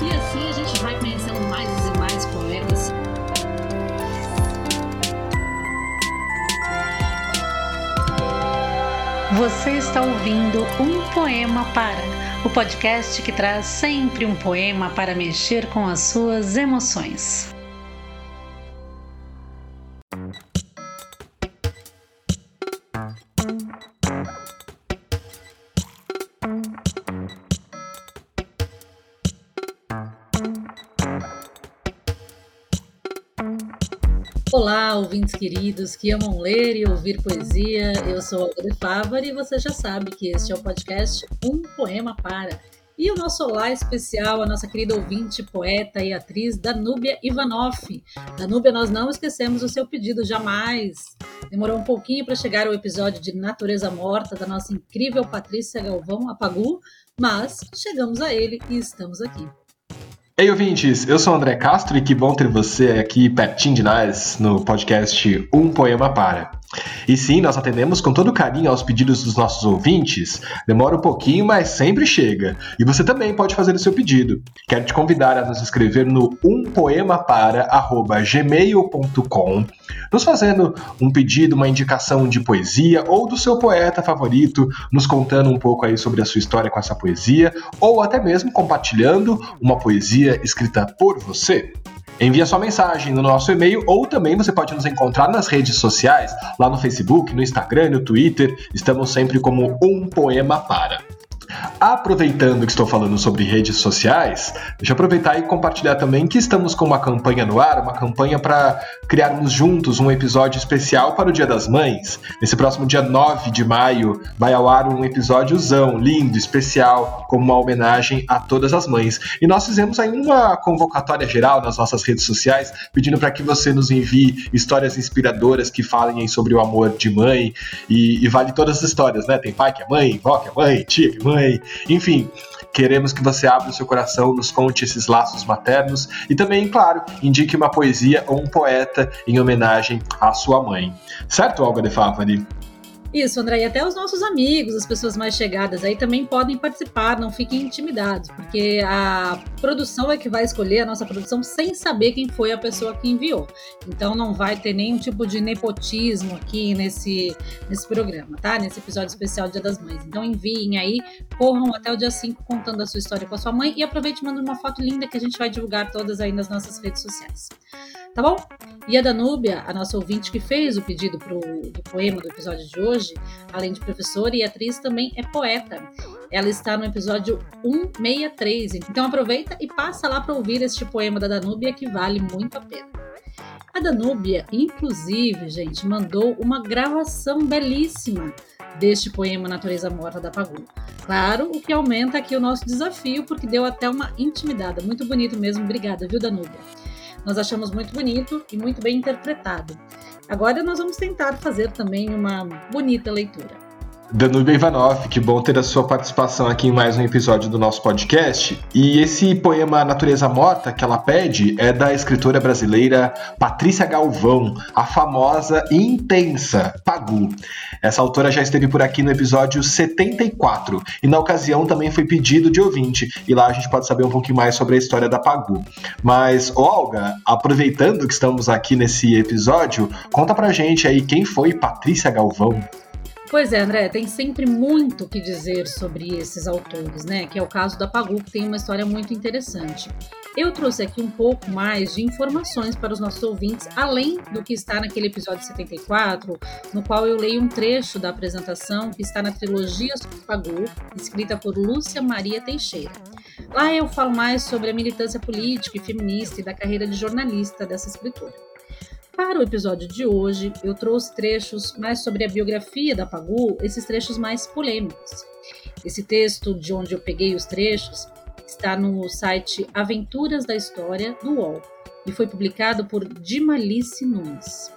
E assim a gente vai conhecendo mais e mais poetas. Você está ouvindo Um Poema Para, o podcast que traz sempre um poema para mexer com as suas emoções. Ouvintes queridos que amam ler e ouvir poesia. Eu sou a de Fávari e você já sabe que este é o podcast Um Poema Para. E o nosso olá especial, a nossa querida ouvinte, poeta e atriz Danúbia Ivanoff. Danúbia, nós não esquecemos o seu pedido, jamais. Demorou um pouquinho para chegar ao episódio de Natureza Morta da nossa incrível Patrícia Galvão Apagu, mas chegamos a ele e estamos aqui. Ei, ouvintes, eu sou o André Castro e que bom ter você aqui pertinho de nós no podcast Um Poema Para. E sim, nós atendemos com todo carinho aos pedidos dos nossos ouvintes. Demora um pouquinho, mas sempre chega. E você também pode fazer o seu pedido. Quero te convidar a nos escrever no umpoemapara@gmail.com, nos fazendo um pedido, uma indicação de poesia ou do seu poeta favorito, nos contando um pouco aí sobre a sua história com essa poesia, ou até mesmo compartilhando uma poesia escrita por você. Envie a sua mensagem no nosso e-mail ou também você pode nos encontrar nas redes sociais, lá no Facebook, no Instagram, no Twitter. Estamos sempre como um poema para. Aproveitando que estou falando sobre redes sociais, deixa eu aproveitar e compartilhar também que estamos com uma campanha no ar, uma campanha para criarmos juntos um episódio especial para o Dia das Mães. Nesse próximo dia 9 de maio vai ao ar um episódiozão lindo, especial, como uma homenagem a todas as mães. E nós fizemos aí uma convocatória geral nas nossas redes sociais, pedindo para que você nos envie histórias inspiradoras que falem sobre o amor de mãe e, e vale todas as histórias, né? Tem pai que é mãe, vó que é mãe, tia que é mãe, Enfim, queremos que você abra o seu coração, nos conte esses laços maternos e também, claro, indique uma poesia ou um poeta em homenagem à sua mãe. Certo, Olga de Favani? Isso, André, e até os nossos amigos, as pessoas mais chegadas aí também podem participar, não fiquem intimidados, porque a produção é que vai escolher a nossa produção sem saber quem foi a pessoa que enviou. Então não vai ter nenhum tipo de nepotismo aqui nesse, nesse programa, tá? Nesse episódio especial Dia das Mães. Então enviem aí, corram até o dia 5 contando a sua história com a sua mãe e aproveite e manda uma foto linda que a gente vai divulgar todas aí nas nossas redes sociais. Tá bom? E a Danúbia, a nossa ouvinte que fez o pedido pro, do poema do episódio de hoje, além de professora e atriz, também é poeta. Ela está no episódio 163. Então aproveita e passa lá para ouvir este poema da Danúbia que vale muito a pena. A Danúbia, inclusive, gente, mandou uma gravação belíssima deste poema Natureza Morta da Pagu. Claro, o que aumenta aqui o nosso desafio, porque deu até uma intimidada. Muito bonito mesmo. Obrigada, viu, Danúbia? Nós achamos muito bonito e muito bem interpretado. Agora nós vamos tentar fazer também uma bonita leitura. Danube Ivanov, que bom ter a sua participação aqui em mais um episódio do nosso podcast. E esse poema Natureza Morta que ela pede é da escritora brasileira Patrícia Galvão, a famosa e intensa Pagu. Essa autora já esteve por aqui no episódio 74 e na ocasião também foi pedido de ouvinte e lá a gente pode saber um pouquinho mais sobre a história da Pagu. Mas, Olga, aproveitando que estamos aqui nesse episódio, conta pra gente aí quem foi Patrícia Galvão. Pois é, André, tem sempre muito o que dizer sobre esses autores, né? Que é o caso da Pagu, que tem uma história muito interessante. Eu trouxe aqui um pouco mais de informações para os nossos ouvintes, além do que está naquele episódio 74, no qual eu leio um trecho da apresentação que está na trilogia sobre Pagu, escrita por Lúcia Maria Teixeira. Lá eu falo mais sobre a militância política e feminista e da carreira de jornalista dessa escritora. Para o episódio de hoje, eu trouxe trechos mais sobre a biografia da Pagu, esses trechos mais polêmicos. Esse texto, de onde eu peguei os trechos, está no site Aventuras da História do UOL e foi publicado por Dimalice Nunes.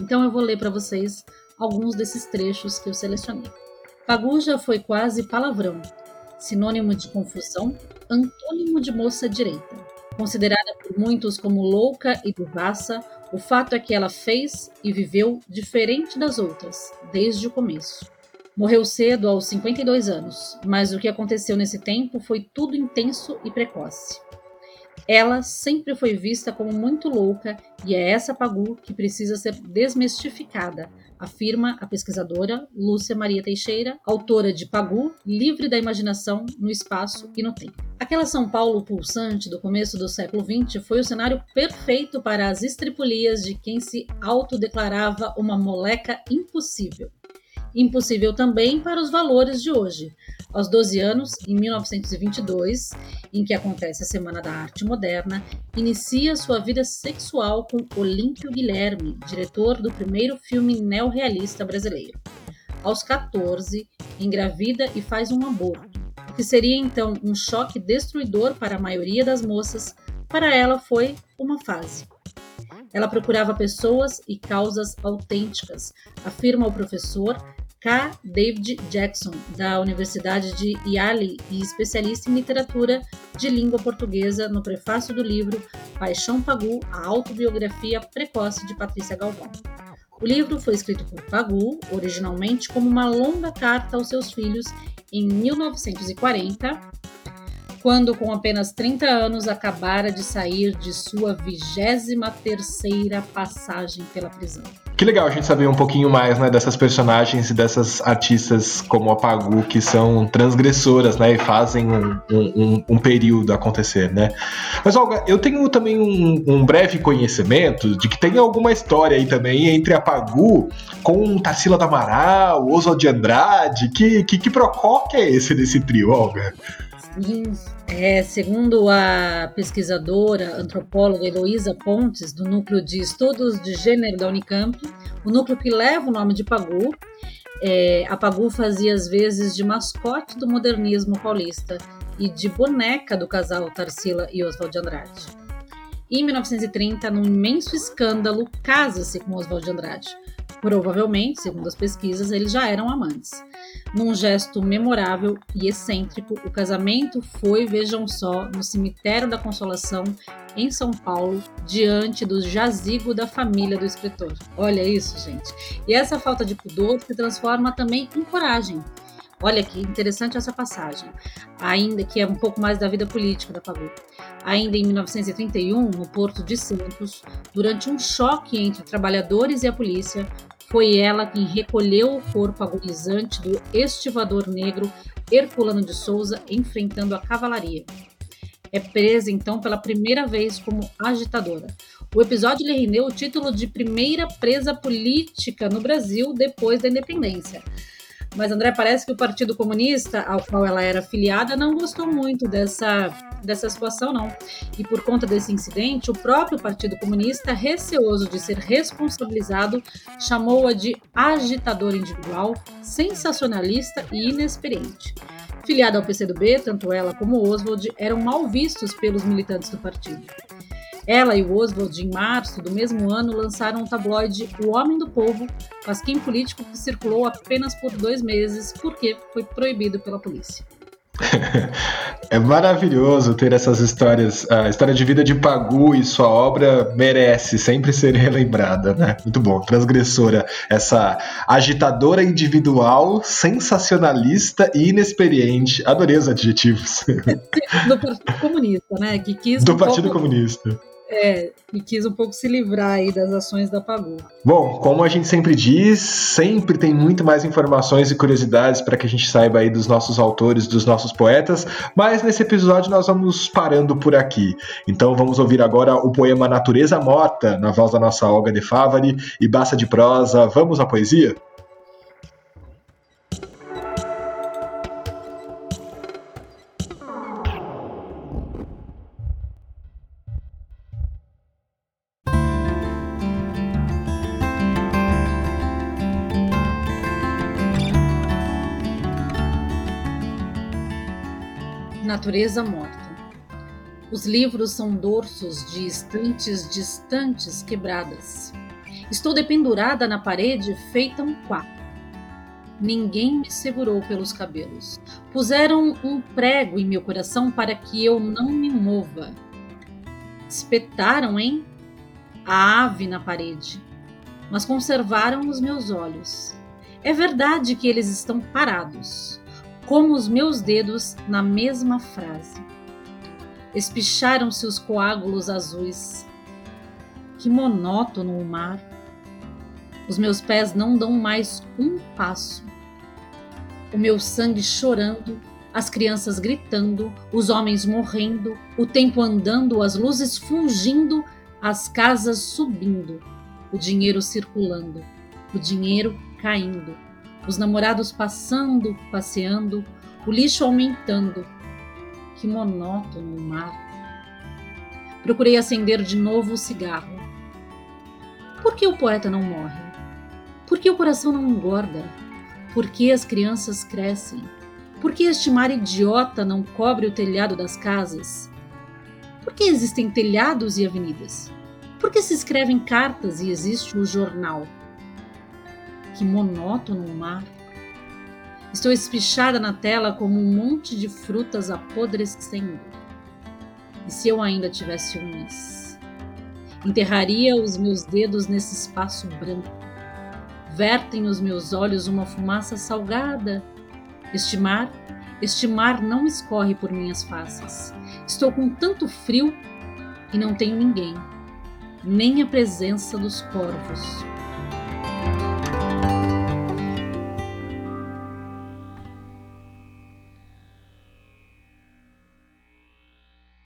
Então eu vou ler para vocês alguns desses trechos que eu selecionei. Pagu já foi quase palavrão, sinônimo de confusão, antônimo de moça direita. Considerada por muitos como louca e devassa, o fato é que ela fez e viveu diferente das outras, desde o começo. Morreu cedo, aos 52 anos, mas o que aconteceu nesse tempo foi tudo intenso e precoce. Ela sempre foi vista como muito louca e é essa Pagu que precisa ser desmistificada, afirma a pesquisadora Lúcia Maria Teixeira, autora de Pagu, Livre da Imaginação no Espaço e no Tempo. Aquela São Paulo pulsante do começo do século XX foi o cenário perfeito para as estripulias de quem se autodeclarava uma moleca impossível. Impossível também para os valores de hoje. Aos 12 anos, em 1922, em que acontece a Semana da Arte Moderna, inicia sua vida sexual com Olímpio Guilherme, diretor do primeiro filme neorrealista brasileiro. Aos 14, engravida e faz um aborto, o que seria então um choque destruidor para a maioria das moças, para ela foi uma fase. Ela procurava pessoas e causas autênticas, afirma o professor K. David Jackson, da Universidade de Yale e especialista em literatura de língua portuguesa, no prefácio do livro Paixão Pagu, a autobiografia precoce de Patrícia Galvão. O livro foi escrito por Pagu, originalmente como uma longa carta aos seus filhos em 1940, quando com apenas 30 anos acabara de sair de sua 23 terceira passagem pela prisão. Que legal a gente saber um pouquinho mais, né, dessas personagens e dessas artistas como a Pagu, que são transgressoras, né, e fazem um, um, um período acontecer, né. Mas, Olga, eu tenho também um, um, breve conhecimento de que tem alguma história aí também entre a Pagu com Tarsila do Amaral, Oswald de Andrade, que, que, que procó que é esse desse trio, Olga? É, segundo a pesquisadora antropóloga Heloísa Pontes, do Núcleo de Estudos de Gênero da Unicamp, o núcleo que leva o nome de Pagu, é, a Pagu fazia às vezes de mascote do modernismo paulista e de boneca do casal Tarsila e Oswald de Andrade. Em 1930, num imenso escândalo, casa-se com Oswald de Andrade. Provavelmente, segundo as pesquisas, eles já eram amantes. Num gesto memorável e excêntrico, o casamento foi, vejam só, no cemitério da Consolação, em São Paulo, diante do jazigo da família do escritor. Olha isso, gente. E essa falta de pudor se transforma também em coragem. Olha que interessante essa passagem, ainda que é um pouco mais da vida política da Pagu. Ainda em 1931, no Porto de Santos, durante um choque entre trabalhadores e a polícia, foi ela quem recolheu o corpo agonizante do estivador negro Herculano de Souza enfrentando a cavalaria. É presa então pela primeira vez como agitadora. O episódio lhe rendeu o título de primeira presa política no Brasil depois da independência. Mas, André, parece que o Partido Comunista, ao qual ela era filiada, não gostou muito dessa, dessa situação, não. E por conta desse incidente, o próprio Partido Comunista, receoso de ser responsabilizado, chamou-a de agitadora individual, sensacionalista e inexperiente. Filiada ao PCdoB, tanto ela como Oswald eram mal vistos pelos militantes do partido. Ela e o Oswald, em março do mesmo ano, lançaram o tabloide O Homem do Povo, pasquim político que circulou apenas por dois meses, porque foi proibido pela polícia. É maravilhoso ter essas histórias. A história de vida de Pagu e sua obra merece sempre ser relembrada, né? Muito bom. Transgressora, essa agitadora individual, sensacionalista e inexperiente. Adorei os adjetivos. Do Partido Comunista, né? Que quis Do um Partido pouco... Comunista. É, e quis um pouco se livrar aí das ações da Pagu. Bom, como a gente sempre diz, sempre tem muito mais informações e curiosidades para que a gente saiba aí dos nossos autores, dos nossos poetas, mas nesse episódio nós vamos parando por aqui. Então vamos ouvir agora o poema Natureza Morta, na voz da nossa Olga de Favari, e basta de prosa, vamos à poesia? Natureza morta. Os livros são dorsos de estantes distantes quebradas. Estou dependurada na parede, feita um quadro. Ninguém me segurou pelos cabelos. Puseram um prego em meu coração para que eu não me mova. Espetaram, hein? A ave na parede, mas conservaram os meus olhos. É verdade que eles estão parados como os meus dedos na mesma frase. espicharam-se os coágulos azuis. Que monótono o mar! Os meus pés não dão mais um passo. O meu sangue chorando, as crianças gritando, os homens morrendo, o tempo andando, as luzes fulgindo, as casas subindo, o dinheiro circulando, o dinheiro caindo, os namorados passando, passeando, o lixo aumentando. Que monótono o mar. Procurei acender de novo o cigarro. Por que o poeta não morre? Por que o coração não engorda? Por que as crianças crescem? Por que este mar idiota não cobre o telhado das casas? Por que existem telhados e avenidas? Por que se escrevem cartas e existe o jornal? Que monótono o mar. Estou espichada na tela como um monte de frutas apodrecendo. E se eu ainda tivesse unhas? Enterraria os meus dedos nesse espaço branco. Vertem os meus olhos uma fumaça salgada. Este mar, este mar não escorre por minhas faces. Estou com tanto frio e não tenho ninguém, nem a presença dos corvos.